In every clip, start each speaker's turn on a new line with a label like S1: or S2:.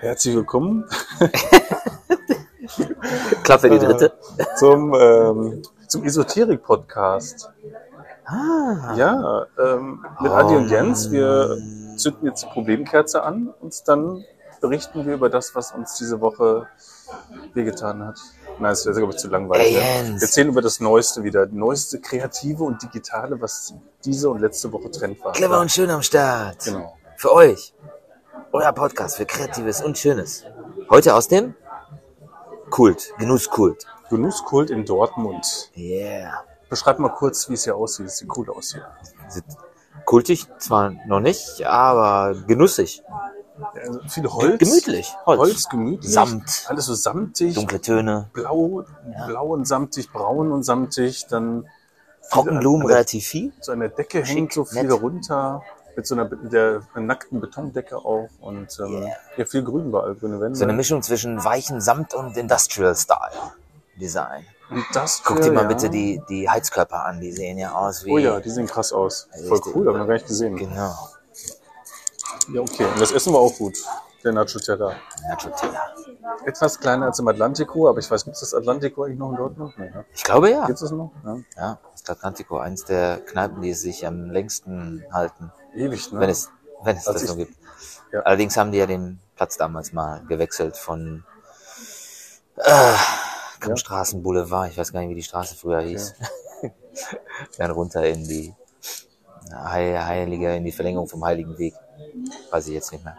S1: Herzlich willkommen
S2: Klappe die dritte.
S1: zum, ähm, zum Esoterik-Podcast.
S2: Ah.
S1: Ja, ähm, mit Adi und Jens. Wir zünden jetzt die Problemkerze an und dann berichten wir über das, was uns diese Woche wehgetan hat. Nein, das wäre, glaube ich, zu langweilig.
S2: Ey.
S1: Wir erzählen über das Neueste wieder. Neueste Kreative und Digitale, was diese und letzte Woche Trend war.
S2: Clever und schön am Start.
S1: Genau.
S2: Für euch. Euer Podcast für Kreatives und Schönes. Heute aus dem Kult. Genusskult.
S1: Genusskult in Dortmund.
S2: Yeah.
S1: Beschreib mal kurz, wie es hier aussieht. Es sieht cool aus hier.
S2: Kultig zwar noch nicht, aber genussig.
S1: Ja, also viel Holz.
S2: Gemütlich. Holz.
S1: Holz, gemütlich.
S2: Samt.
S1: Alles so samtig.
S2: Dunkle Töne.
S1: Blau, blau und samtig, braun und samtig. Dann
S2: Trockenblumen relativ viel.
S1: so an der Decke hängt so viel
S2: nett.
S1: runter. Mit so einer, mit der nackten Betondecke auch. Und ähm,
S2: Yeah.
S1: ja, viel Grün überall, grüne Wände.
S2: So eine Mischung zwischen weichen Samt und Industrial Style Design.
S1: und das
S2: Guck dir mal
S1: ja.
S2: bitte die, die Heizkörper an. Die sehen ja aus wie...
S1: Oh ja, die sehen krass aus. Voll
S2: Richtig.
S1: cool, hab ich noch gar nicht gesehen.
S2: Genau.
S1: Ja, okay. Und das Essen war auch gut. Der Nacho Teller.
S2: Nacho Teller.
S1: Etwas kleiner als im Atlantico, aber ich weiß, gibt es das Atlantico eigentlich noch in Dortmund? Nee, ne?
S2: Ich glaube ja.
S1: Gibt es noch? Ja.
S2: Ja, das Atlantico, eins der Kneipen, die sich am längsten halten,
S1: Ewig, ne?
S2: wenn es, wenn es
S1: Als
S2: das
S1: ich-
S2: gibt.
S1: Ja.
S2: Allerdings haben die ja den Platz damals mal gewechselt von äh, Kammstraßenboulevard, ich weiß gar nicht, wie die Straße früher hieß. Dann runter in die Heil- Heilige, in die Verlängerung vom Heiligen Weg. Weiß ich jetzt nicht mehr.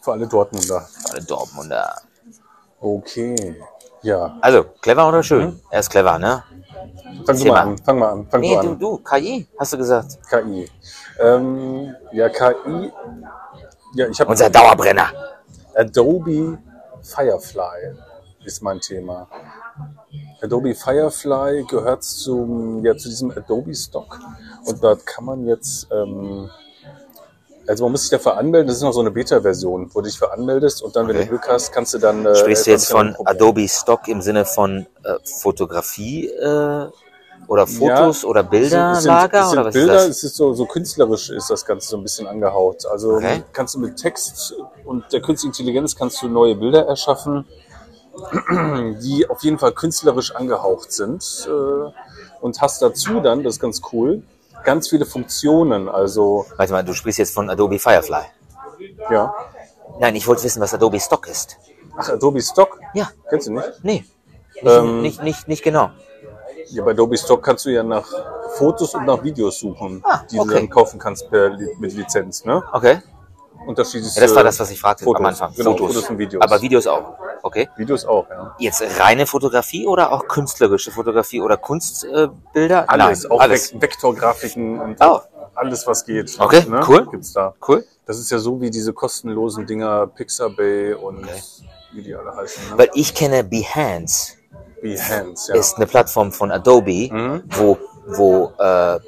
S1: Für alle Dortmunder.
S2: Alle Dortmunder.
S1: Okay. Ja.
S2: Also, clever oder schön?
S1: Mhm.
S2: Er ist clever, ne?
S1: Fang du mal an. Fang mal an. Fang
S2: Nee,
S1: du
S2: du,
S1: an.
S2: du, KI, hast du gesagt.
S1: KI. Ähm, ja, KI. Ja, ich habe
S2: Unser Dauerbrenner.
S1: Adobe Firefly ist mein Thema. Adobe Firefly gehört zum, ja, zu diesem Adobe Stock. Und dort kann man jetzt, ähm, also man muss sich dafür anmelden, das ist noch so eine Beta-Version, wo du dich für anmeldest und dann, wenn
S2: Okay.
S1: du Glück hast, kannst du dann... Äh,
S2: Sprichst du jetzt von. Adobe Stock im Sinne von äh, Fotografie äh, oder Fotos oder
S1: Es
S2: Bilderlager
S1: sind, es sind
S2: oder was
S1: Bilder,
S2: ist das?
S1: es ist so, so künstlerisch ist das Ganze so ein bisschen angehaucht. Also
S2: Okay.
S1: kannst du mit Text und der künstlichen Intelligenz kannst du neue Bilder erschaffen, die auf jeden Fall künstlerisch angehaucht sind äh, und hast dazu dann, das ist ganz cool, ganz viele Funktionen. Also
S2: Warte mal, du sprichst jetzt von Adobe Firefly.
S1: ja,
S2: Nein, ich wollte wissen, was Adobe Stock ist.
S1: ach Adobe Stock,
S2: Ja,
S1: kennst du nicht?
S2: nee. Nicht,
S1: Ähm,
S2: nicht, nicht, nicht genau.
S1: Ja, bei Adobe Stock kannst du ja nach Fotos und nach Videos suchen,
S2: Ah,
S1: die du dann kaufen kannst per, mit Lizenz. Ne?
S2: Okay.
S1: Unterschiedlichste
S2: Ja, das war das, was ich fragte
S1: Fotos.
S2: am Anfang.
S1: Genau,
S2: Fotos.
S1: Fotos und Videos.
S2: Aber Videos auch. Okay.
S1: Videos auch, ja.
S2: Jetzt reine Fotografie oder auch künstlerische Fotografie oder Kunstbilder? Äh?
S1: Alles,
S2: Nein,
S1: auch
S2: alles.
S1: Vek- Vektorgrafiken und
S2: Oh.
S1: alles, was geht.
S2: Okay,
S1: ne?
S2: cool.
S1: Gibt's da.
S2: Cool.
S1: Das ist ja so wie diese kostenlosen Dinger Pixabay und
S2: Okay.
S1: wie die alle heißen. Ne?
S2: Weil ich kenne Behance.
S1: Behance, ja.
S2: ist eine Plattform von Adobe,
S1: Mhm.
S2: wo, wo äh,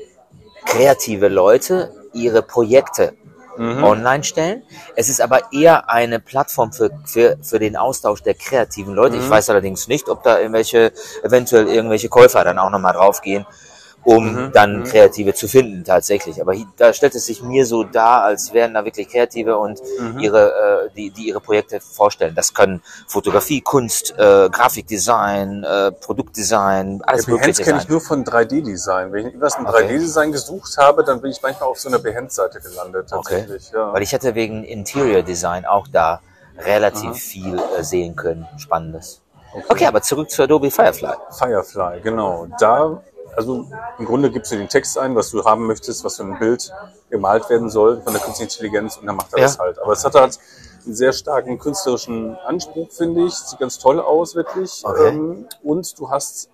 S2: kreative Leute ihre Projekte
S1: Mhm.
S2: online stellen. Es ist aber eher eine Plattform für, für, für den Austausch der kreativen Leute.
S1: Mhm.
S2: Ich weiß allerdings nicht, ob da irgendwelche, eventuell irgendwelche Käufer dann auch nochmal draufgehen, um
S1: Mhm.
S2: dann Kreative zu finden tatsächlich. Aber hier, da stellt es sich mir so dar, als wären da wirklich Kreative und
S1: Mhm.
S2: ihre, äh, die, die ihre Projekte vorstellen. Das können Fotografie, Kunst, äh, Grafikdesign, äh, Produktdesign, alles
S1: Ja,
S2: mögliche
S1: kenne ich nur von 3D-Design. Wenn ich etwas in
S2: Okay.
S1: 3D-Design gesucht habe, dann bin ich manchmal auf so einer Behance-Seite gelandet.
S2: Okay.
S1: Tatsächlich, ja.
S2: Weil ich hätte wegen Interior Design auch da relativ
S1: Aha.
S2: viel äh, sehen können. Spannendes. Okay, aber zurück zu Adobe Firefly.
S1: Firefly, genau. Da, also im Grunde gibst du den Text ein, was du haben möchtest, was für ein Bild gemalt werden soll von der künstlichen Intelligenz und dann macht er
S2: Ja.
S1: das halt. Aber es hat halt einen sehr starken künstlerischen Anspruch, finde ich. Sieht ganz toll aus, wirklich.
S2: Okay.
S1: Ähm, und du hast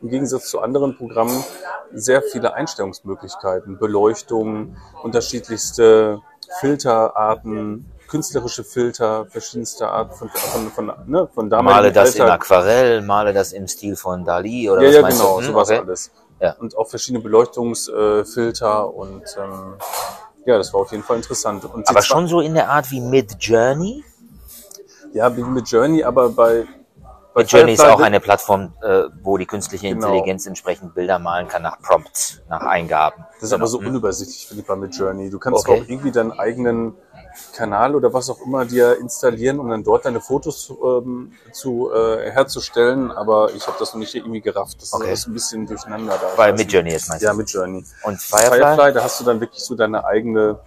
S1: im Gegensatz zu anderen Programmen sehr viele Einstellungsmöglichkeiten, Beleuchtung, unterschiedlichste Filterarten, künstlerische Filter, verschiedenste Arten von, von, von, ne, von damaligen
S2: Male das in
S1: Alltag.
S2: Aquarell, male das im Stil von Dali oder
S1: Ja,
S2: was
S1: ja,
S2: meinst
S1: genau,
S2: du? Hm,
S1: sowas
S2: okay.
S1: alles.
S2: Ja.
S1: Und auch verschiedene Beleuchtungsfilter und ähm, ja, das war auf jeden Fall interessant. Und
S2: Aber schon so in der Art wie Mid Journey?
S1: Ja, wie mit Journey, aber bei, bei
S2: Mid Journey ist auch eine Plattform, äh, wo die künstliche
S1: Genau.
S2: Intelligenz entsprechend Bilder malen kann nach Prompts, nach Eingaben.
S1: Das ist aber
S2: Genau.
S1: so
S2: Hm.
S1: unübersichtlich, finde ich, bei Mid Journey. Du kannst
S2: Okay.
S1: auch irgendwie deinen eigenen Kanal oder was auch immer dir installieren, um dann dort deine Fotos ähm, zu äh, herzustellen. Aber ich habe das noch nicht irgendwie gerafft. Das
S2: Okay.
S1: ist ein bisschen durcheinander da. Weiß
S2: Midjourney jetzt meinst du?
S1: Ja, mit Journey.
S2: Und Firefly?
S1: Firefly, da hast du dann wirklich so deine eigene,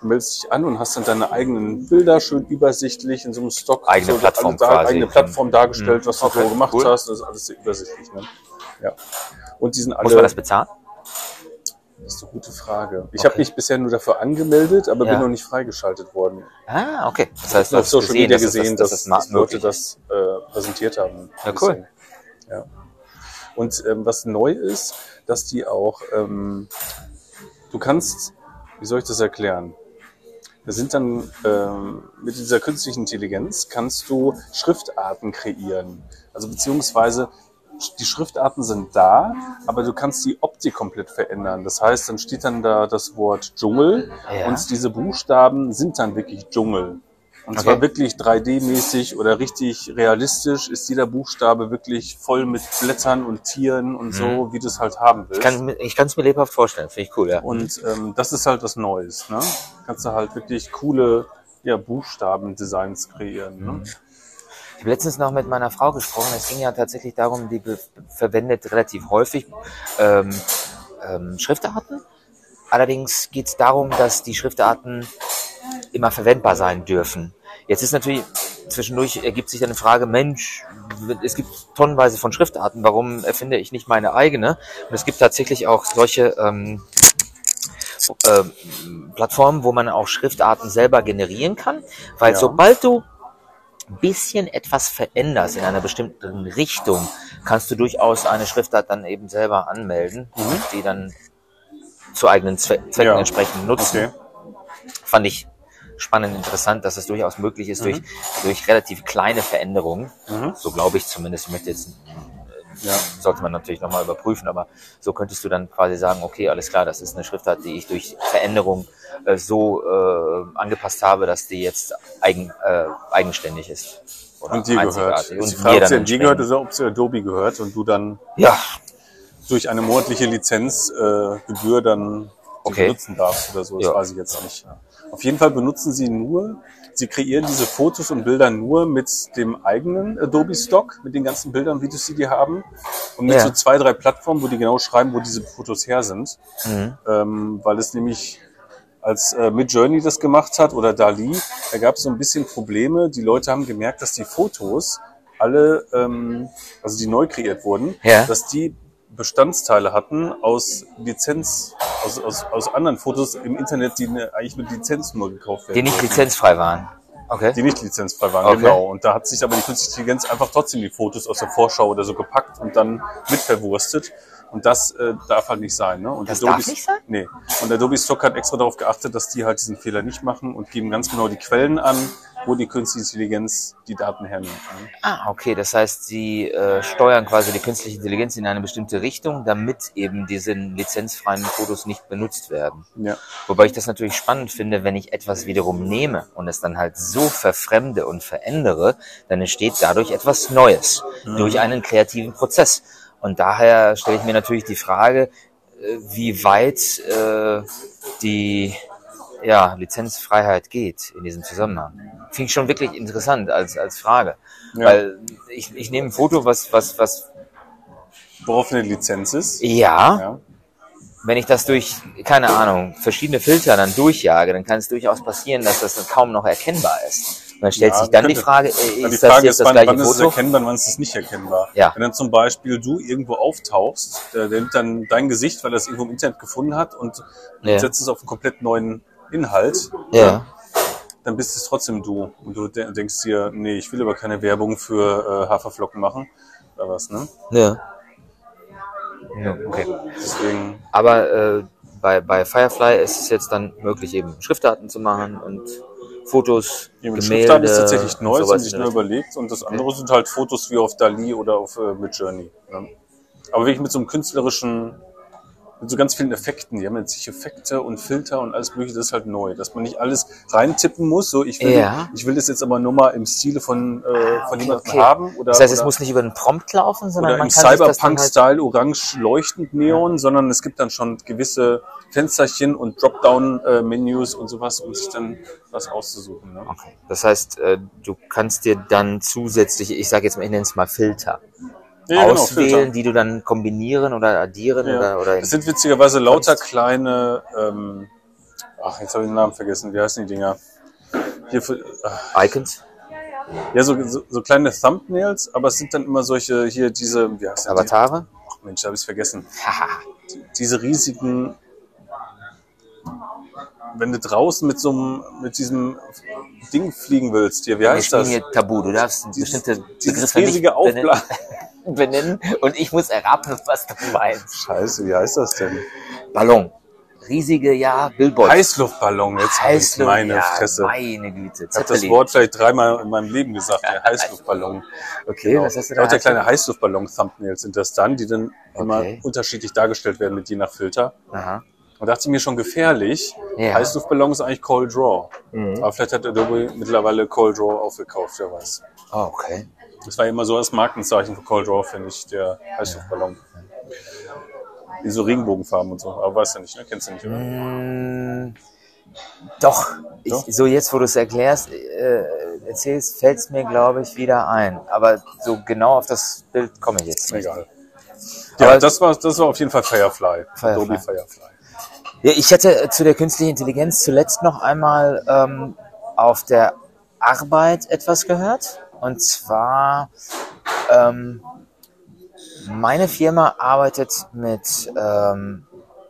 S1: du meldest dich an und hast dann deine eigenen Bilder schön übersichtlich in so einem Stock.
S2: Eigene
S1: so,
S2: Plattform
S1: da,
S2: quasi.
S1: Eigene Plattform dargestellt,
S2: Mhm.
S1: was du
S2: Okay,
S1: so gemacht
S2: cool.
S1: hast. Das ist alles sehr übersichtlich. Ne? Ja. Und die sind alle.
S2: Muss man das bezahlen?
S1: Das ist eine gute Frage. Ich
S2: Okay.
S1: habe mich bisher nur dafür angemeldet, aber
S2: Ja.
S1: bin noch nicht freigeschaltet worden.
S2: Ah, okay. Das heißt,
S1: Ich
S2: du
S1: habe auf Social
S2: gesehen,
S1: Media
S2: dass es
S1: gesehen,
S2: das,
S1: dass,
S2: dass,
S1: dass
S2: das
S1: Leute das äh, präsentiert haben.
S2: Ja, cool.
S1: Ja. Und ähm, was neu ist, dass die auch, ähm, du kannst, wie soll ich das erklären? Da sind dann ähm, mit dieser künstlichen Intelligenz kannst du Schriftarten kreieren. Also beziehungsweise die Schriftarten sind da, aber du kannst die Optik komplett verändern. Das heißt, dann steht dann da das Wort Dschungel
S2: Ja.
S1: und diese Buchstaben sind dann wirklich Dschungel. Und zwar
S2: Okay.
S1: wirklich 3D-mäßig oder richtig realistisch ist jeder Buchstabe wirklich voll mit Blättern und Tieren und so, wie du es halt haben willst.
S2: Ich kann es mir lebhaft vorstellen. Finde ich cool, ja.
S1: Und ähm, das ist halt was Neues. Ne? Kannst du halt wirklich coole ja, Buchstabendesigns kreieren. Ne?
S2: Ich habe letztens noch mit meiner Frau gesprochen. Es ging ja tatsächlich darum, die verwendet relativ häufig ähm, ähm, Schriftarten. Allerdings geht es darum, dass die Schriftarten immer verwendbar sein dürfen. Jetzt ist natürlich zwischendurch ergibt sich dann eine Frage, Mensch, es gibt tonnenweise von Schriftarten, warum erfinde ich nicht meine eigene? Und es gibt tatsächlich auch solche ähm, ähm, Plattformen, wo man auch Schriftarten selber generieren kann, weil
S1: Ja.
S2: sobald du bisschen etwas veränderst in einer bestimmten Richtung, kannst du durchaus eine Schriftart dann eben selber anmelden und die dann zu eigenen Zwe Zwecken
S1: Ja.
S2: entsprechend nutzen.
S1: Okay.
S2: Fand ich spannend interessant, dass es durchaus möglich ist, durch, durch relativ kleine Veränderungen,
S1: Mhm.
S2: so glaube ich zumindest, ich möchte jetzt
S1: Ja.
S2: sollte man natürlich nochmal überprüfen, aber so könntest du dann quasi sagen, okay, alles klar, das ist eine Schriftart, die ich durch Veränderung äh, so äh, angepasst habe, dass die jetzt eigen, äh, eigenständig ist.
S1: Und dir gehört. Ist
S2: Und
S1: die Frage, ob sie dir gehört oder ob sie Adobe gehört und du dann
S2: Ja,
S1: durch eine monatliche Lizenzgebühr äh, dann
S2: Okay.
S1: benutzen darfst oder so. Das
S2: Ja.
S1: weiß ich jetzt nicht. Auf jeden Fall benutzen sie nur, sie kreieren diese Fotos und Bilder nur mit dem eigenen Adobe Stock, mit den ganzen Bildern, Videos, die die haben. Und mit
S2: Ja.
S1: so zwei, drei Plattformen, wo die genau schreiben, wo diese Fotos her sind.
S2: Mhm.
S1: Ähm, weil es nämlich als äh, Midjourney das gemacht hat oder Dali, da gab es so ein bisschen Probleme. Die Leute haben gemerkt, dass die Fotos alle, ähm, also die neu kreiert wurden,
S2: Ja.
S1: dass die Bestandteile hatten aus Lizenz, aus, aus, aus anderen Fotos im Internet, die ne, eigentlich mit Lizenz nur gekauft werden.
S2: die nicht lizenzfrei waren. Okay.
S1: Die nicht lizenzfrei waren,
S2: Okay.
S1: genau. Und da hat sich aber die künstliche Intelligenz einfach trotzdem die Fotos aus der Vorschau oder so gepackt und dann mitverwurstet. Und das äh, darf halt nicht sein. Ne? Und
S2: Das
S1: Adobe
S2: darf nicht sein?
S1: Nee. Und Adobe Stock hat extra darauf geachtet, dass die halt diesen Fehler nicht machen und geben ganz genau die Quellen an, wo die künstliche Intelligenz die Daten hernimmt. Ne?
S2: Ah, okay. Das heißt, sie äh, steuern quasi die künstliche Intelligenz in eine bestimmte Richtung, damit eben diese lizenzfreien Fotos nicht benutzt werden.
S1: Ja.
S2: Wobei ich das natürlich spannend finde, wenn ich etwas wiederum nehme und es dann halt so verfremde und verändere, dann entsteht dadurch etwas Neues durch einen kreativen Prozess. Und daher stelle ich mir natürlich die Frage, äh, wie weit äh, die ja, Lizenzfreiheit geht in diesem Zusammenhang. Finde ich schon wirklich interessant als, als Frage.
S1: Ja.
S2: Weil ich, ich nehme ein Foto, was, was, was,
S1: Worauf eine Lizenz ist.
S2: ja,
S1: Ja.
S2: wenn ich das durch, keine Ahnung, verschiedene Filter dann durchjage, dann kann es durchaus passieren, dass das dann kaum noch erkennbar ist. Und dann stellt
S1: Ja,
S2: sich dann die
S1: könnte.
S2: Frage, äh,
S1: Ja,
S2: ist
S1: die
S2: das
S1: Frage
S2: jetzt
S1: ist,
S2: das
S1: wann,
S2: gleiche
S1: wann ist es
S2: Foto?
S1: erkennbar und wann ist es nicht erkennbar.
S2: Ja.
S1: Wenn dann zum Beispiel du irgendwo auftauchst, der, der nimmt dann dein Gesicht, weil er es irgendwo im Internet gefunden hat und
S2: Ja.
S1: setzt es auf einen komplett neuen Inhalt,
S2: Ja.
S1: dann bist es trotzdem du. Und du de denkst dir, nee, ich will aber keine Werbung für äh, Haferflocken machen oder was, ne?
S2: Ja. ja okay.
S1: Deswegen,
S2: Aber äh, bei, bei Firefly ist es jetzt dann möglich, eben Schriftarten zu machen und Fotos,
S1: ja,
S2: Gemälde,
S1: Schriftarten ist tatsächlich neu,
S2: sowas
S1: nur
S2: der
S1: überlegt und das andere sind halt Fotos wie auf Dali oder auf äh, Midjourney. Ne? Aber wirklich mit so einem künstlerischen mit so ganz vielen Effekten. Die haben jetzt sich Effekte und Filter und alles mögliche, das ist halt neu. Dass man nicht alles reintippen muss, so ich will,
S2: Ja.
S1: ich will das jetzt aber nur mal im Stile von, äh, von jemandem
S2: okay.
S1: haben. Oder,
S2: Das heißt, es
S1: oder,
S2: muss nicht über den Prompt laufen, sondern
S1: oder
S2: man
S1: im
S2: dann halt,
S1: Cyberpunk-Style orange leuchtend Neon, sondern es gibt dann schon gewisse Fensterchen und Dropdown-Menus und sowas, um sich dann was auszusuchen. Ne?
S2: Okay. Das heißt, äh, du kannst dir dann zusätzlich, ich sage jetzt mal, ich nenne es mal Filter,
S1: Ja, genau,
S2: auswählen,
S1: Filter.
S2: die du dann kombinieren oder addieren
S1: Ja.
S2: oder, oder
S1: Es sind witzigerweise lauter kleine, ähm, ach, jetzt habe ich den Namen vergessen, wie heißen die Dinger? Hier für,
S2: Icons,
S1: ja, so, so, so kleine Thumbnails, aber es sind dann immer solche, hier diese, wie heißt das?
S2: Avatare.
S1: Ach Mensch, habe ich vergessen.
S2: Haha.
S1: Diese riesigen, wenn du draußen mit so einem, mit diesem Ding fliegen willst, hier, wie heißt das?
S2: hier Tabu. Du darfst
S1: Dieses-
S2: bestimmte Begriffe nicht
S1: riesige
S2: benennen,
S1: Aufbla...
S2: benennen und ich muss erraten, was du meinst.
S1: Scheiße, wie heißt das denn?
S2: Ballon. Riesige, ja, Billboard.
S1: Heißluftballon, jetzt
S2: Heißluft,
S1: meine
S2: ja,
S1: Fresse.
S2: meine Güte.
S1: Ich habe das
S2: Zeppelin.
S1: Wort vielleicht dreimal in meinem Leben gesagt, der Heißluftballon.
S2: Okay,
S1: Genau.
S2: was hast du da?
S1: Lauter kleine Heißluftballon-Thumbnails sind das dann, die dann immer
S2: Okay.
S1: unterschiedlich dargestellt werden mit je nach Filter.
S2: Aha.
S1: Und dachte ich mir schon gefährlich.
S2: Ja.
S1: Heißluftballon ist eigentlich Cold Draw.
S2: Mhm.
S1: Aber vielleicht hat Adobe mittlerweile Cold Draw aufgekauft, wer weiß.
S2: Oh, okay.
S1: Das war immer so das Markenzeichen für Cold Draw, finde ich, der Heißluftballon. Die so Regenbogenfarben und so. Aber weißt du nicht, ne? Kennst du nicht, oder?
S2: Mm, doch. Ich,
S1: Doch?
S2: so jetzt, wo du es erklärst, äh, erzählst, fällt es mir, glaube ich, wieder ein. Aber so genau auf das Bild komme ich jetzt nicht.
S1: Egal. Ja,
S2: Aber-
S1: das war, das war auf jeden Fall Firefly.
S2: Firefly.
S1: Adobe Firefly.
S2: Ja, ich hätte äh, zu der künstlichen Intelligenz zuletzt noch einmal ähm, auf der Arbeit etwas gehört. Und zwar, ähm, meine Firma arbeitet mit ähm,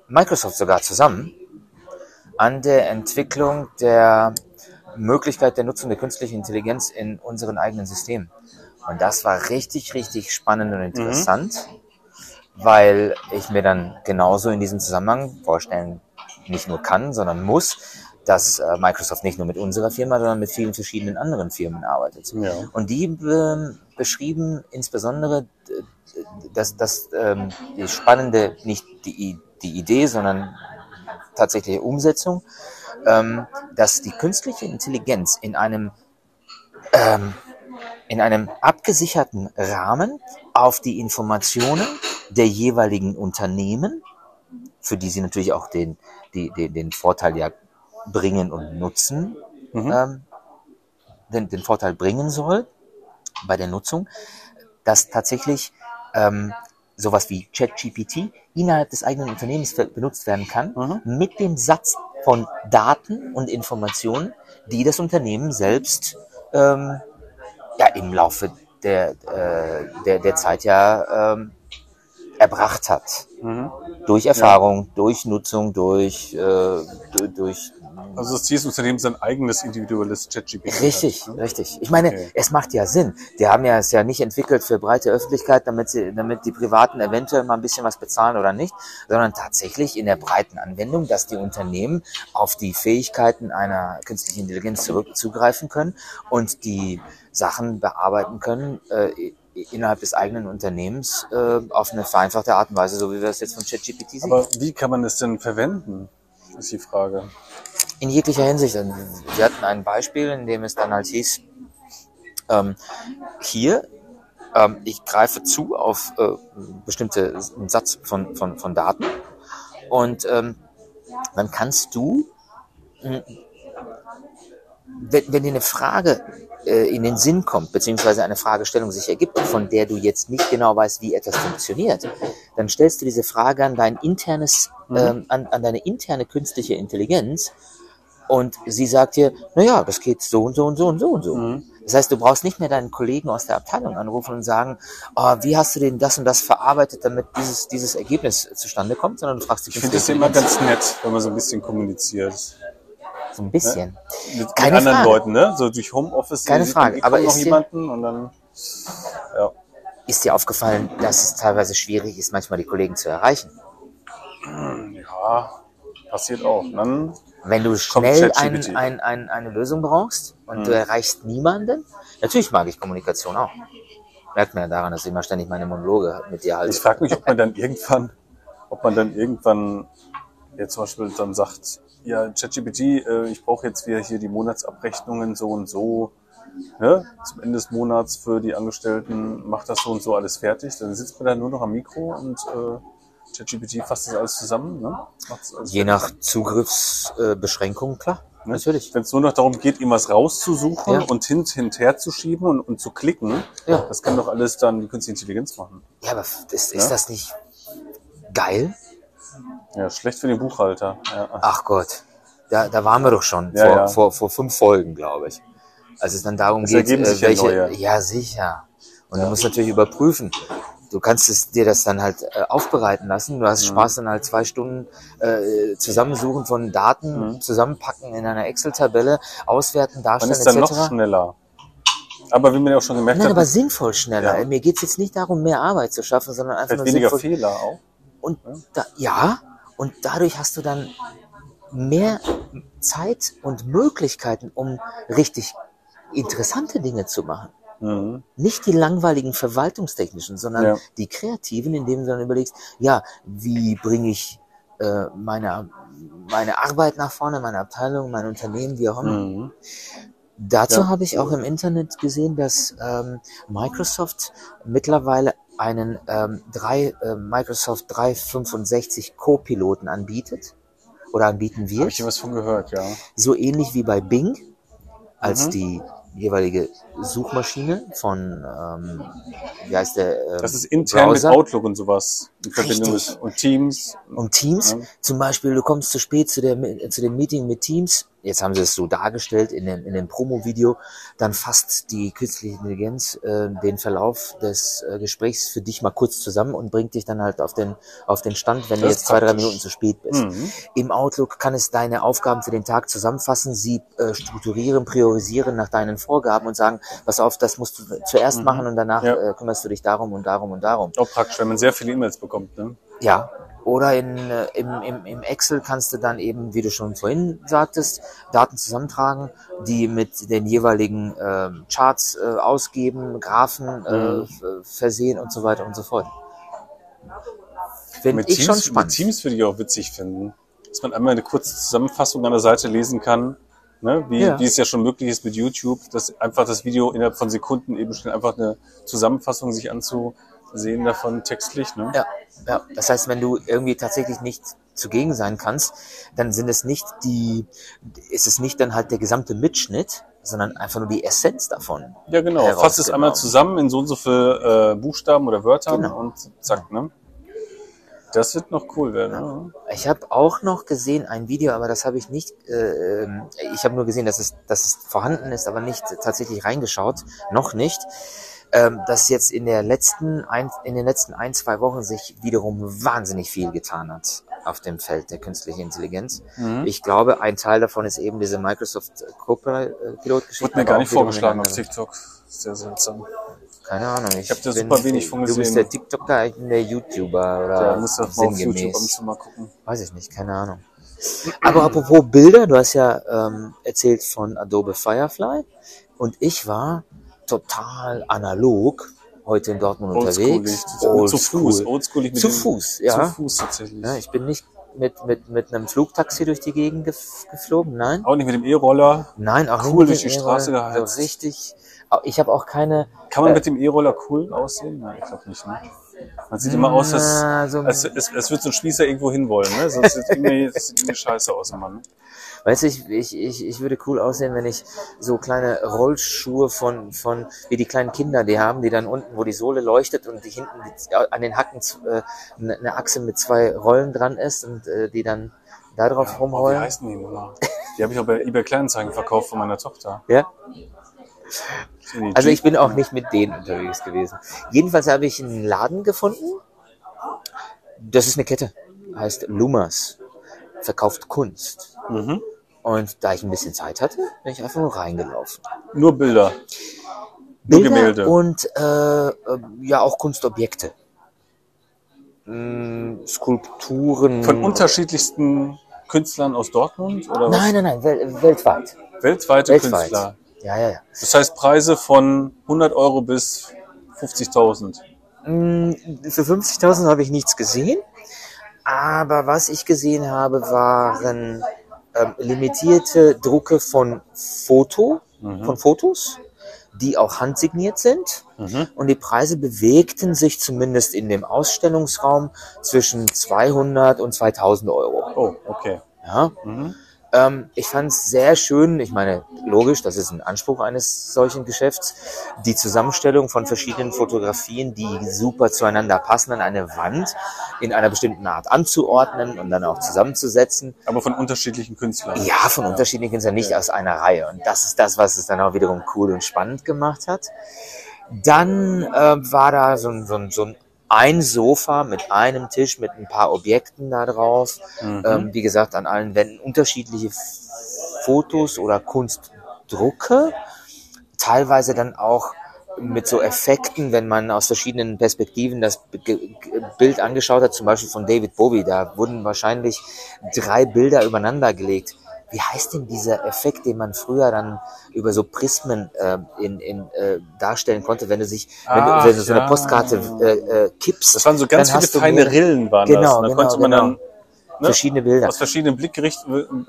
S2: Microsoft sogar zusammen an der Entwicklung der Möglichkeit der Nutzung der künstlichen Intelligenz in unseren eigenen Systemen. Und das war richtig, richtig spannend und interessant, weil ich mir dann genauso in diesem Zusammenhang vorstellen nicht nur kann, sondern muss, dass äh, Microsoft nicht nur mit unserer Firma, sondern mit vielen verschiedenen anderen Firmen arbeitet.
S1: Ja.
S2: Und die ähm, beschrieben insbesondere äh, das, ähm, die spannende, nicht die, die Idee, sondern tatsächliche Umsetzung, ähm, dass die künstliche Intelligenz in einem ähm, in einem abgesicherten Rahmen auf die Informationen der jeweiligen Unternehmen, für die sie natürlich auch den, die, den, den Vorteil ja bringen und nutzen,
S1: Mhm.
S2: ähm, den, den Vorteil bringen soll bei der Nutzung, dass tatsächlich ähm, sowas wie ChatGPT innerhalb des eigenen Unternehmens benutzt werden kann,
S1: Mhm.
S2: mit dem Satz von Daten und Informationen, die das Unternehmen selbst ähm, ja, im Laufe der, äh, der, der Zeit ja ähm, erbracht hat.
S1: Mhm.
S2: Durch Erfahrung, durch Nutzung, durch, äh, du- durch
S1: Also das Ziel des Unternehmens ist ein eigenes individuelles ChatGPT.
S2: Richtig,
S1: hat, ne?
S2: richtig. Ich meine,
S1: Okay.
S2: es macht ja Sinn. Die haben ja es ja nicht entwickelt für breite Öffentlichkeit, damit sie, damit die Privaten eventuell mal ein bisschen was bezahlen oder nicht, sondern tatsächlich in der breiten Anwendung, dass die Unternehmen auf die Fähigkeiten einer künstlichen Intelligenz zurückzugreifen können und die Sachen bearbeiten können äh, innerhalb des eigenen Unternehmens äh, auf eine vereinfachte Art und Weise, so wie wir es jetzt von ChatGPT sehen.
S1: Aber wie kann man es denn verwenden, ist die Frage.
S2: in jeglicher Hinsicht. Und Wir hatten ein Beispiel, in dem es dann halt hieß, ähm, hier, ähm, ich greife zu auf äh, bestimmte Satz von, von, von Daten und ähm, dann kannst du, wenn, wenn dir eine Frage äh, in den Sinn kommt, beziehungsweise eine Fragestellung sich ergibt, von der du jetzt nicht genau weißt, wie etwas funktioniert, dann stellst du diese Frage an dein internes, ähm, an, an deine interne künstliche Intelligenz und sie sagt dir, na ja, das geht so und so und so und so und so.
S1: Mhm.
S2: Das heißt, du brauchst nicht mehr deinen Kollegen aus der Abteilung anrufen und sagen, oh, wie hast du denn das und das verarbeitet, damit dieses, dieses Ergebnis zustande kommt, sondern du fragst die
S1: Ich finde es immer ganz nett, wenn man so ein bisschen kommuniziert.
S2: So ein bisschen.
S1: Mit,
S2: Keine
S1: mit anderen
S2: Frage.
S1: Leuten, ne? So durch Homeoffice.
S2: Keine Frage, aber
S1: noch
S2: ist dir-
S1: jemanden und dann, ja.
S2: Ist dir aufgefallen, dass es teilweise schwierig ist, manchmal die Kollegen zu erreichen?
S1: Ja, passiert auch. Dann,
S2: Wenn du schnell ein, ein, ein, eine Lösung brauchst und
S1: Mhm.
S2: du erreichst niemanden, natürlich mag ich Kommunikation auch. Merkt man ja daran, dass ich immer ständig meine Monologe mit dir halte.
S1: ich frage mich, ob man dann irgendwann ob man dann irgendwann jetzt zum Beispiel dann sagt, ja, ChatGPT, äh, ich brauche jetzt wieder hier die Monatsabrechnungen so und so, ne? zum Ende des Monats für die Angestellten, macht das so und so alles fertig. Dann sitzt man da nur noch am Mikro und äh, ChatGPT fasst das alles zusammen. Ne? Alles
S2: Je nach Zugriffsbeschränkung, klar.
S1: Ne?
S2: Natürlich.
S1: Wenn es nur noch darum geht, ihm was rauszusuchen
S2: Ja.
S1: und hin, hinterher zu schieben und, und zu klicken,
S2: Ja.
S1: das kann doch alles dann die künstliche Intelligenz machen.
S2: Ja, aber ist, ist
S1: Ja.
S2: das nicht geil?
S1: Ja, schlecht für den Buchhalter. Ja.
S2: Ach Gott, da, da waren wir doch schon
S1: Ja,
S2: vor,
S1: ja.
S2: Vor, vor fünf Folgen, glaube ich. Als es dann darum
S1: Es
S2: geht,
S1: ja
S2: welche.
S1: neue.
S2: Ja, sicher. Und du musst natürlich überprüfen. Du kannst es dir das dann halt äh, aufbereiten lassen. Du hast
S1: Mhm.
S2: Spaß dann halt zwei Stunden äh, Zusammensuchen von Daten, zusammenpacken in einer Excel-Tabelle, auswerten, darstellen
S1: ist dann noch
S2: etc.
S1: schneller. Aber wie man ja auch schon gemerkt
S2: Nein,
S1: hat,
S2: aber sinnvoll schneller.
S1: Ja.
S2: Mir geht's jetzt nicht darum, mehr Arbeit zu schaffen, sondern einfach
S1: vielleicht
S2: nur
S1: weniger
S2: sinnvoll.
S1: Fehler auch.
S2: Und da, ja, und dadurch hast du dann mehr Zeit und Möglichkeiten, um richtig interessante Dinge zu machen.
S1: Mhm.
S2: Nicht die langweiligen verwaltungstechnischen, sondern
S1: Ja.
S2: die kreativen, indem du dann überlegst, ja, wie bringe ich äh, meine, meine Arbeit nach vorne, meine Abteilung, mein Unternehmen, wie auch immer.
S1: Mhm.
S2: Dazu
S1: Ja.
S2: habe ich auch im Internet gesehen, dass ähm, Microsoft mittlerweile einen ähm, drei, äh, Microsoft 365 Co-Piloten anbietet oder anbieten
S1: Habe
S2: wird.
S1: ich hier was von gehört, ja.
S2: So ähnlich wie bei Bing, als
S1: Mhm.
S2: die jeweilige Suchmaschine von, ähm, wie heißt der? Ähm,
S1: Das ist intern
S2: Browser.
S1: mit Outlook und sowas. In Verbindung
S2: Richtig.
S1: mit und Teams.
S2: Und Teams,
S1: Ja.
S2: zum Beispiel, du kommst zu spät zu, der, zu dem Meeting mit Teams. Jetzt haben sie es so dargestellt in dem, in dem Promo-Video. Dann fasst die künstliche Intelligenz äh, den Verlauf des äh, Gesprächs für dich mal kurz zusammen und bringt dich dann halt auf den, auf den Stand, wenn du
S1: Das
S2: jetzt
S1: ist
S2: zwei, drei. Minuten zu spät bist.
S1: Mhm.
S2: Im Outlook kann es deine Aufgaben für den Tag zusammenfassen, sie äh, strukturieren, priorisieren nach deinen Vorgaben und sagen, pass auf, das musst du zuerst machen und danach
S1: Ja.
S2: äh, kümmerst du dich darum und darum und darum.
S1: Auch praktisch, wenn man sehr viele E-Mails bekommt. Ne?
S2: Ja. Oder in, äh, im, im, im Excel kannst du dann eben, wie du schon vorhin sagtest, Daten zusammentragen, die mit den jeweiligen ähm, Charts äh, ausgeben, Graphen äh,
S1: Mhm.
S2: f- versehen und so weiter und so fort. Finde
S1: Mit
S2: ich schon
S1: Teams, mit
S2: spannend.
S1: Teams würde ich auch witzig finden. Dass man einmal eine kurze Zusammenfassung an der Seite lesen kann. Ne? Wie,
S2: Ja.
S1: wie es ja schon möglich ist mit YouTube, dass einfach das Video innerhalb von Sekunden eben schnell einfach eine Zusammenfassung sich anzusehen davon textlich. Ne?
S2: Ja, ja. Das heißt, wenn du irgendwie tatsächlich nicht zugegen sein kannst, dann sind es nicht die, ist es nicht dann halt der gesamte Mitschnitt, sondern einfach nur die Essenz davon.
S1: Ja, genau. Fasst es einmal zusammen in so und so viel äh, Buchstaben oder Wörtern
S2: Genau.
S1: und zack, ne? Das wird noch cool werden. ne?
S2: Ich habe auch noch gesehen ein Video, aber das habe ich nicht. Äh, ich habe nur gesehen, dass es, dass es vorhanden ist, aber nicht tatsächlich reingeschaut, noch nicht. Ähm, dass jetzt in der letzten ein, in den letzten ein zwei Wochen sich wiederum wahnsinnig viel getan hat auf dem Feld der künstlichen Intelligenz.
S1: Mhm.
S2: Ich glaube, ein Teil davon ist eben diese Microsoft Copilot-Geschichte.
S1: Wurde mir gar nicht vorgeschlagen auf. TikTok. Sehr seltsam.
S2: Keine Ahnung. Ich,
S1: hab da
S2: bin-
S1: super wenig von
S2: Du bist
S1: gesehen.
S2: der TikToker, ich bin der YouTuber oder
S1: Da musst du auf YouTube
S2: sinngemäß.
S1: musst du mal gucken.
S2: Weiß ich nicht, keine Ahnung. Aber apropos Bilder, du hast ja ähm, erzählt von Adobe Firefly und ich war total analog heute in Dortmund
S1: Oldschoolig.
S2: unterwegs.
S1: Zu, zu Fuß.
S2: Oldschool.
S1: Oldschoolig mit
S2: Zu Fuß, ja.
S1: Zu Fuß tatsächlich.
S2: Ja, ich bin nicht mit, mit, mit einem Flugtaxi durch die Gegend gef geflogen, nein.
S1: Auch nicht mit dem E-Roller.
S2: Nein, auch
S1: Cool
S2: nicht
S1: durch
S2: mit
S1: die Straße geheizt.
S2: So richtig. Ich habe auch keine.
S1: Kann man
S2: Äh,
S1: mit dem E-Roller cool aussehen? Nein, ich glaube nicht. Ne? Man sieht immer aus, als,
S2: so-
S1: als es, es wird so ein Spießer irgendwo hinwollen. Ne? Sonst sieht irgendwie, sieht irgendwie scheiße aus, Mann.
S2: Weißt du, ich, ich, ich, ich würde cool aussehen, wenn ich so kleine Rollschuhe von, von, wie die kleinen Kinder, die haben, die dann unten, wo die Sohle leuchtet und die hinten die, an den Hacken äh, eine eine Achse mit zwei Rollen dran ist und äh, die dann da drauf
S1: wie
S2: rumheulen.
S1: heißen die nochmal? Die habe ich auch bei eBay Kleinanzeigen verkauft von meiner Tochter.
S2: Ja? Also ich bin auch nicht mit denen unterwegs gewesen. Jedenfalls habe ich einen Laden gefunden. Das ist eine Kette. Heißt Lumas. Verkauft Kunst.
S1: Mhm.
S2: Und da ich ein bisschen Zeit hatte, bin ich einfach nur reingelaufen.
S1: Nur Bilder. Nur
S2: Bilder
S1: Gemälde.
S2: und äh, äh, ja auch Kunstobjekte. Mm, Skulpturen.
S1: Von unterschiedlichsten Künstlern aus Dortmund oder was?
S2: Nein, nein, nein, wel weltweit.
S1: Weltweite
S2: Weltweit.
S1: Künstler.
S2: Ja, ja, ja.
S1: Das heißt Preise von 100 Euro bis 50.000.
S2: Mm, Für 50.000 habe ich nichts gesehen, Aber was ich gesehen habe, waren ähm, limitierte Drucke von Foto, von Fotos, die auch handsigniert sind. Und die Preise bewegten sich zumindest in dem Ausstellungsraum zwischen 200 und 2000 Euro.
S1: Oh, okay.
S2: Ja. Ähm, ich fand es sehr schön, ich meine, logisch, das ist ein Anspruch eines solchen Geschäfts, die Zusammenstellung von verschiedenen Fotografien, die super zueinander passen, an eine Wand in einer bestimmten Art anzuordnen und dann auch zusammenzusetzen.
S1: Aber von unterschiedlichen Künstlern.
S2: Ja, von unterschiedlichen Künstlern, nicht aus einer Reihe. Und das ist das, was es dann auch wiederum cool und spannend gemacht hat. Dann äh, war da so ein, so, ein, so ein ein Sofa mit einem Tisch mit ein paar Objekten da drauf. Ähm, wie gesagt, an allen Wänden unterschiedliche Fotos oder Kunstdrucke. Teilweise dann auch mit so Effekten, wenn man aus verschiedenen Perspektiven das Bild angeschaut hat, zum Beispiel von David Bowie, da wurden wahrscheinlich drei Bilder übereinander gelegt. Wie heißt denn dieser Effekt, den man früher dann über so Prismen äh, in, in, äh, darstellen konnte, wenn du sich, wenn
S1: Ach,
S2: du, wenn du so eine
S1: ja.
S2: Postkarte äh, äh, kippst?
S1: Das waren so ganz viele feine
S2: mehr-
S1: Rillen waren
S2: Genau,
S1: das. Da
S2: genau,
S1: konnte man
S2: genau.
S1: dann ne,
S2: verschiedene Bilder.
S1: aus verschiedenen Blickgericht,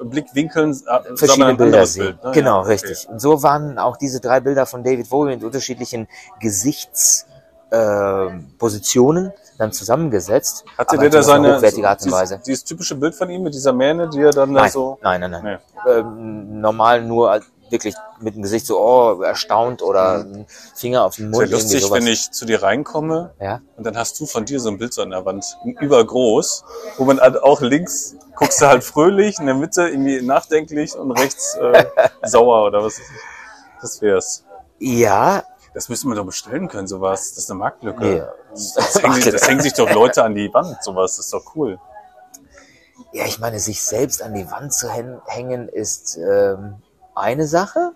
S1: Blickwinkeln äh,
S2: verschiedene Bilder sehen.
S1: Bild, ne?
S2: Genau,
S1: Ja, okay.
S2: richtig. Und so waren auch diese drei Bilder von David Bowie mit unterschiedlichen Gesichtspositionen äh, Positionen dann zusammengesetzt.
S1: Hatte der da seine,
S2: hochwertige Art und
S1: dieses,
S2: Weise.
S1: dieses typische Bild von ihm mit dieser Mähne, die er dann da
S2: Nein,
S1: so...
S2: nein, nein, nein. Ähm, normal nur als- wirklich mit dem Gesicht so oh, erstaunt oder einen Finger auf den
S1: Sehr
S2: Mund. irgendwie
S1: lustig,
S2: sowas.
S1: wenn ich zu dir reinkomme
S2: Ja.
S1: und dann hast du von dir so ein Bild so an der Wand, übergroß, wo man halt auch links guckst du halt fröhlich, in der Mitte irgendwie nachdenklich und rechts äh, sauer oder was. ist das? Das wär's.
S2: Ja,
S1: Das müsste man doch bestellen können, sowas. Das ist eine Marktlücke.
S2: Ja.
S1: Das, das, hängen, das hängen sich doch Leute an die Wand, sowas. Das ist doch cool.
S2: ja, ich meine, sich selbst an die Wand zu hän- hängen ist ähm, eine Sache.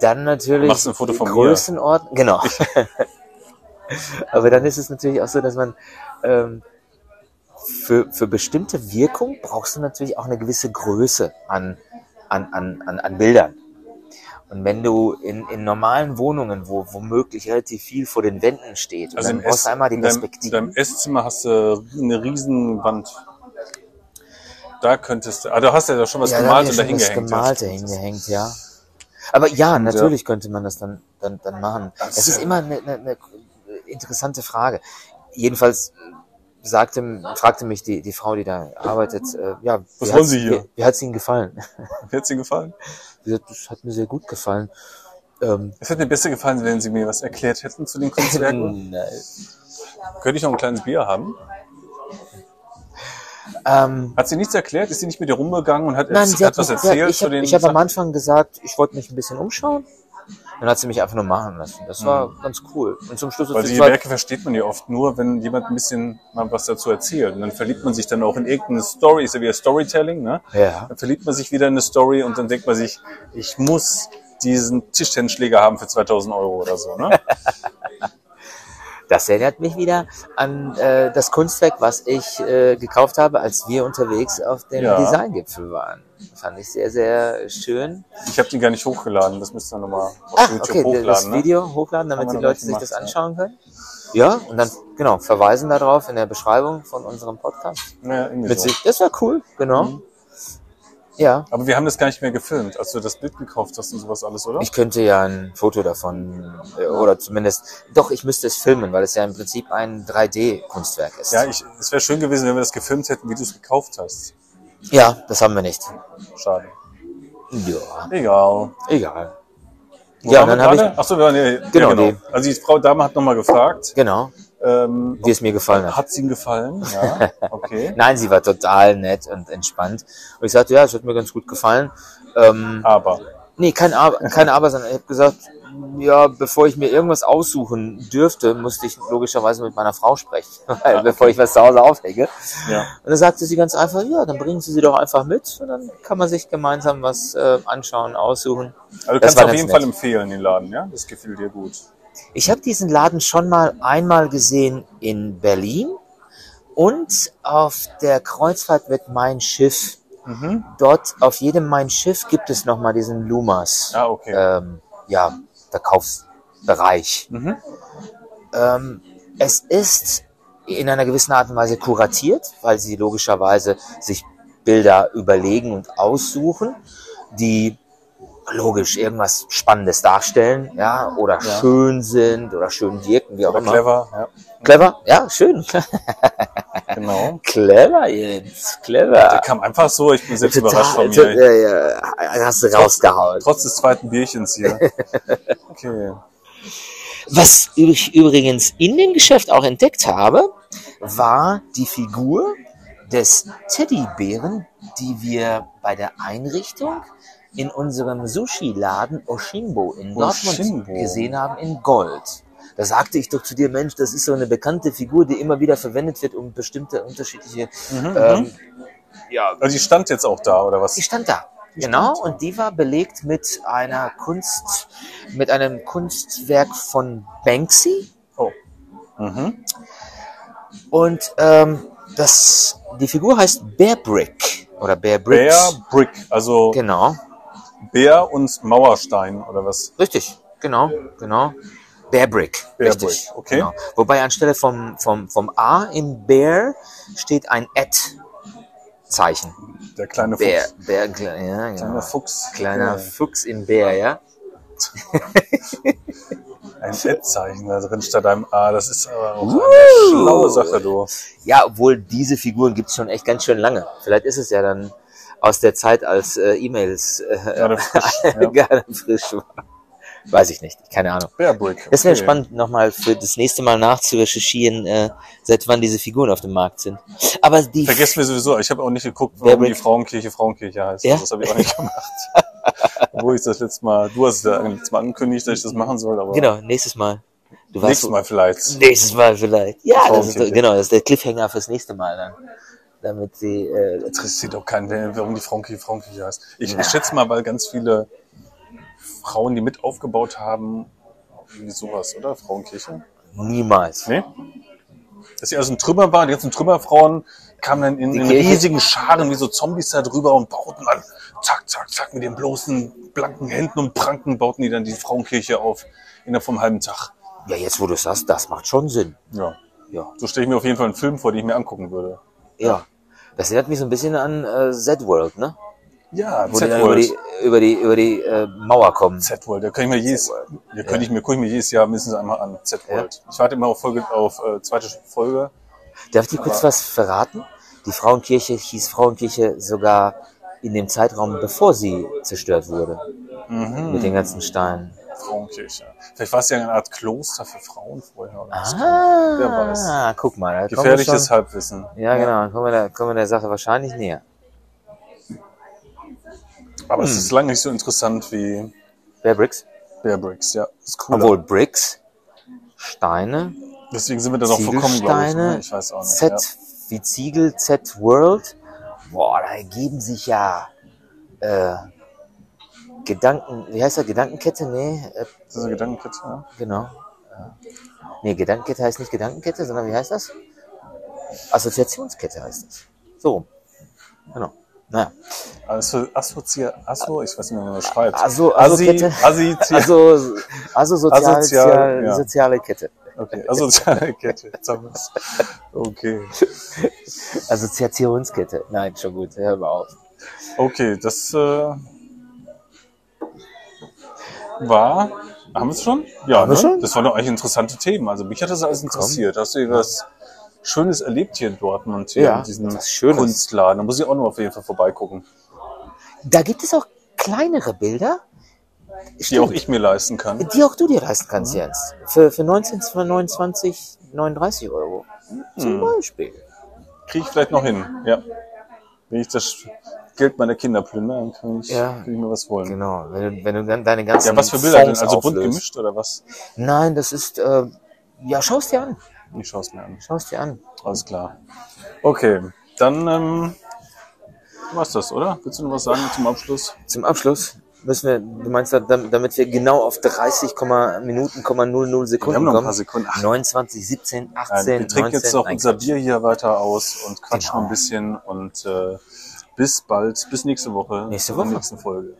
S2: Dann natürlich
S1: Machst ein Foto von.
S2: Größenordnung. Genau. Aber dann ist es natürlich auch so, dass man ähm, für, für bestimmte Wirkung brauchst du natürlich auch eine gewisse Größe an, an, an, an, an Bildern. Und wenn du in, in normalen Wohnungen, wo womöglich relativ viel vor den Wänden steht,
S1: Also
S2: dann
S1: im,
S2: brauchst du einmal die
S1: in, deinem, in deinem Esszimmer hast du eine riesen Wand. Da könntest du, ah, da hast du ja schon was
S2: ja,
S1: gemalt und da hingehängt.
S2: was Gemalte hingehängt, ja. Aber ja, natürlich könnte man das dann, dann, dann machen.
S1: Das
S2: Das
S1: ist ja-
S2: immer eine, eine, eine interessante Frage. Jedenfalls sagte, fragte mich die, die Frau, die da arbeitet, äh, ja,
S1: Was
S2: wie
S1: wollen Sie hier?
S2: Wie, wie hat es Ihnen gefallen?
S1: Hat dir gefallen?
S2: Sie sagt, das hat mir sehr gut gefallen. Ähm,
S1: Es hätte mir besser gefallen, wenn Sie mir was erklärt hätten zu den Kunstwerken.
S2: nein.
S1: Könnte ich noch ein kleines Bier haben?
S2: ähm,
S1: Hat sie nichts erklärt? Ist sie nicht mit dir rumgegangen und hat,
S2: Nein,
S1: hat,
S2: hat
S1: was erzählt
S2: ja, ich habe hab am? Anfang gesagt, ich wollte mich ein bisschen umschauen. Dann hat sie mich einfach nur machen lassen. Das war ganz cool. Und zum Schluss
S1: Weil die Werke versteht man ja oft nur, wenn jemand ein bisschen mal was dazu erzählt. Und dann verliebt man sich dann auch in irgendeine Story, ist ja wieder Storytelling, ne?
S2: Ja.
S1: Dann verliebt man sich wieder in eine Story und dann denkt man sich, ich muss diesen Tischtennisschläger haben für 2000 Euro oder so, ne?
S2: Das erinnert mich wieder an äh, das Kunstwerk, was ich äh, gekauft habe, als wir unterwegs auf dem
S1: Ja.
S2: Designgipfel waren. Fand ich sehr, sehr schön.
S1: Ich habe den gar nicht hochgeladen, das müsst ihr nochmal auf
S2: Ach,
S1: YouTube
S2: okay,
S1: hochladen,
S2: das
S1: ne?
S2: Video hochladen, damit die Leute sich das anschauen können. Ja, und dann, genau, verweisen darauf in der Beschreibung von unserem Podcast.
S1: Ja, irgendwie so.
S2: Das war cool, genau. Ja.
S1: Aber wir haben das gar nicht mehr gefilmt, als du das Bild gekauft hast und sowas alles, oder?
S2: Ich könnte ja ein Foto davon, äh, oder zumindest, doch, ich müsste es filmen, weil es ja im Prinzip ein 3D-Kunstwerk ist.
S1: ja, ich, es wäre schön gewesen, wenn wir das gefilmt hätten, wie du es gekauft hast.
S2: ja, das haben wir nicht.
S1: Schade.
S2: Ja,
S1: Egal.
S2: egal.
S1: Wo
S2: ja, dann habe ich,
S1: gerade? Ach so, wir waren ja, ja,
S2: Genau,
S1: genau.
S2: die-
S1: Also die Frau Dame hat nochmal gefragt,
S2: genau,
S1: ähm,
S2: wie es mir gefallen hat.
S1: hat es Ihnen gefallen? Ja, okay.
S2: Nein, sie war total nett und entspannt. Und ich sagte, ja, es hat mir ganz gut gefallen. Ähm,
S1: Aber
S2: nee, kein Aber, kein Aber, sondern ich habe gesagt, ja, bevor ich mir irgendwas aussuchen dürfte, musste ich logischerweise mit meiner Frau sprechen, weil, bevor ich was zu Hause aufhänge.
S1: ja,
S2: Und dann sagte sie ganz einfach, ja, dann bringen Sie sie doch einfach mit und dann kann man sich gemeinsam was äh, anschauen, aussuchen.
S1: also du
S2: Das
S1: kannst auf jeden
S2: nett.
S1: Fall empfehlen, den Laden, ja? Das gefiel dir gut.
S2: Ich habe diesen Laden schon mal einmal gesehen in Berlin und auf der Kreuzfahrt mit Mein Schiff.
S1: Mhm.
S2: Dort auf jedem Mein Schiff gibt es nochmal diesen Lumas.
S1: Ah, okay.
S2: Ähm, ja, Verkaufsbereich.
S1: Mhm.
S2: Ähm, es ist in einer gewissen Art und Weise kuratiert, weil sie logischerweise sich Bilder überlegen und aussuchen, die logisch irgendwas Spannendes darstellen, ja, oder
S1: Ja.
S2: schön sind oder schön wirken, wie auch
S1: Oder
S2: immer.
S1: clever, ja,
S2: Clever, ja, schön.
S1: genau.
S2: clever, Jens,
S1: Der
S2: clever.
S1: kam einfach so, ich bin selbst überrascht von
S2: Total,
S1: mir.
S2: ja, ja, hast du rausgehauen.
S1: Trotz des zweiten Bierchens hier. Okay.
S2: Was ich übrigens in dem Geschäft auch entdeckt habe, war die Figur des Teddybären, die wir bei der Einrichtung in unserem Sushi-Laden Oshimbo in Dortmund
S1: Oshimbo.
S2: gesehen haben in Gold. Da sagte ich doch zu dir, Mensch, das ist so eine bekannte Figur, die immer wieder verwendet wird, um bestimmte unterschiedliche.
S1: Mhm,
S2: Ähm, ja,
S1: Also die stand jetzt auch da, oder was?
S2: die stand da. Genau, und die war belegt mit einer Kunst, mit einem Kunstwerk von Banksy.
S1: Oh. Mhm.
S2: Und ähm, das, die Figur heißt Bear Brick oder Bear Bricks.
S1: Bear Brick, also
S2: Genau,
S1: Bär und Mauerstein, oder was?
S2: richtig, genau, genau. Bear Brick,
S1: Bear
S2: richtig.
S1: Brick, okay.
S2: Genau. Wobei anstelle vom, vom, vom A im Bear steht ein Ad-Zeichen.
S1: Der kleine Fuchs.
S2: Bear, kle- ja, genau.
S1: Kleiner Fuchs.
S2: Kleiner
S1: Ja.
S2: Fuchs in Bär, ja.
S1: Ein Ad-Zeichen da drin statt einem A. Das ist aber auch
S2: Uh.
S1: eine schlaue Sache, du.
S2: Ja, obwohl diese Figuren gibt's schon echt ganz schön lange. Vielleicht ist es ja dann aus der Zeit, als äh, E-Mails äh,
S1: Gerade frisch. Ja.
S2: gerade frisch war. Weiß ich nicht, keine Ahnung.
S1: Bear Brick.
S2: Das wäre
S1: okay.
S2: spannend, nochmal für das nächste Mal nachzurecherchieren, äh, seit wann diese Figuren auf dem Markt sind. Aber die
S1: Vergessen wir sowieso. Ich habe auch nicht geguckt, warum die
S2: Brick.
S1: Frauenkirche Frauenkirche heißt.
S2: Ja?
S1: Das habe ich auch nicht gemacht. Obwohl ich das letzte Mal, du hast es ja letztes Mal angekündigt, dass ich das machen soll, aber
S2: Genau, nächstes Mal. Du weißt,
S1: nächstes Mal vielleicht.
S2: Nächstes Mal vielleicht. Ja, das ist, genau, das ist der Cliffhanger fürs nächste Mal dann. Damit sie, äh,
S1: interessiert auch keinen, wer- warum die Frauenkirche Frauenkirche heißt. Ich, ich schätze mal, weil ganz viele Frauen, die mit aufgebaut haben, irgendwie sowas, oder? Frauenkirche?
S2: niemals.
S1: Nee? Dass sie also ein Trümmer waren, die ganzen Trümmerfrauen kamen dann in, in riesigen Scharen wie so Zombies da drüber und bauten dann zack, zack, zack mit den bloßen, blanken Händen und Pranken bauten die dann die Frauenkirche auf innerhalb vom halben Tag.
S2: Ja, jetzt wo du es sagst, das macht schon Sinn.
S1: Ja.
S2: Ja.
S1: So stelle ich mir auf jeden Fall einen Film vor, den ich mir angucken würde.
S2: Ja. Das erinnert mich so ein bisschen an äh, Z-World, ne?
S1: Ja,
S2: Wo die dann über die, über die, über die äh, Mauer kommen.
S1: Z-World, da kann ich mir jedes, ja, könnte ich mir, gucke ich mir jedes Jahr mindestens einmal an. Z-World. Ich warte immer auf Folge, auf äh, zweite Folge.
S2: Darf ich dir kurz was verraten? Die Frauenkirche hieß Frauenkirche sogar in dem Zeitraum, bevor sie zerstört wurde.
S1: Mhm.
S2: Mit den ganzen Steinen.
S1: Frauenkirche. Vielleicht war es ja eine Art Kloster für Frauen vorher. Oder was.
S2: Ah,
S1: Wer weiß.
S2: guck mal.
S1: Gefährliches
S2: schon,
S1: Halbwissen.
S2: ja, genau. Dann kommen wir, der, kommen wir der Sache wahrscheinlich näher.
S1: Aber
S2: Hm.
S1: es ist lange nicht so interessant wie
S2: Bear Bricks.
S1: Bear Bricks, ja. Ist cool.
S2: Obwohl Bricks, Steine,
S1: Deswegen sind wir da noch verkommen, glaube ich. Ne? Ich weiß auch nicht.
S2: Z
S1: Ja.
S2: wie Ziegel, Z World. Boah, da ergeben sich ja äh, Gedanken, wie heißt das? Gedankenkette? Nee, äh,
S1: Das ist eine Gedankenkette, ja.
S2: genau. Äh, nee, Gedankenkette heißt nicht Gedankenkette, sondern wie heißt das? Assoziationskette heißt das. So. Genau. Naja.
S1: Also, Assozi, Asso, ich weiß nicht, wie man das schreibt.
S2: Also,
S1: Assi,
S2: Assi-Kette.
S1: Assi,
S2: Also, also sozial, sozial,
S1: ja.
S2: soziale Kette.
S1: okay, asoziale Kette. Okay.
S2: Assoziationskette. Nein, schon gut, hör mal auf.
S1: Okay, das äh, war. Haben wir es schon? Ja, ne?
S2: schon?
S1: Das waren doch eigentlich interessante Themen. Also mich hat das alles interessiert. Hast du irgendwas Schönes erlebt hier in Dortmund, hier
S2: Ja,
S1: in diesem. Kunstladen? Da muss ich auch noch auf jeden Fall vorbeigucken.
S2: Da gibt es auch kleinere Bilder.
S1: Die auch ich mir leisten kann.
S2: Die auch du dir leisten kannst, Jens. Für, für 19, 29, 39 Euro. Zum Beispiel.
S1: Kriege ich vielleicht noch hin. Ja. Wenn ich das Geld meiner Kinder plündere, dann kann ich,
S2: Ja.
S1: kann ich mir was holen.
S2: Genau. Wenn du, wenn du dann deine ganzen
S1: Ja, was für Bilder denn? Also bunt gemischt oder was?
S2: Nein, das ist, äh, ja, schau's dir an.
S1: Ich schaue es mir an.
S2: Schau's dir an.
S1: Alles klar. Okay, dann ähm, war's das, oder? Willst du noch was sagen zum Abschluss?
S2: Zum Abschluss müssen wir, du meinst, dam- damit wir genau auf 30 Komma- Minuten, Komma 00 Sekunden
S1: Wir haben noch ein paar Sekunden. Ach,
S2: 29, 17, 18,
S1: Nein, wir trinken
S2: 19,
S1: jetzt noch unser. Bier hier weiter aus und quatschen
S2: Genau.
S1: ein bisschen und äh, bis bald, bis nächste Woche.
S2: Nächste
S1: in der
S2: Woche.
S1: nächsten Folge.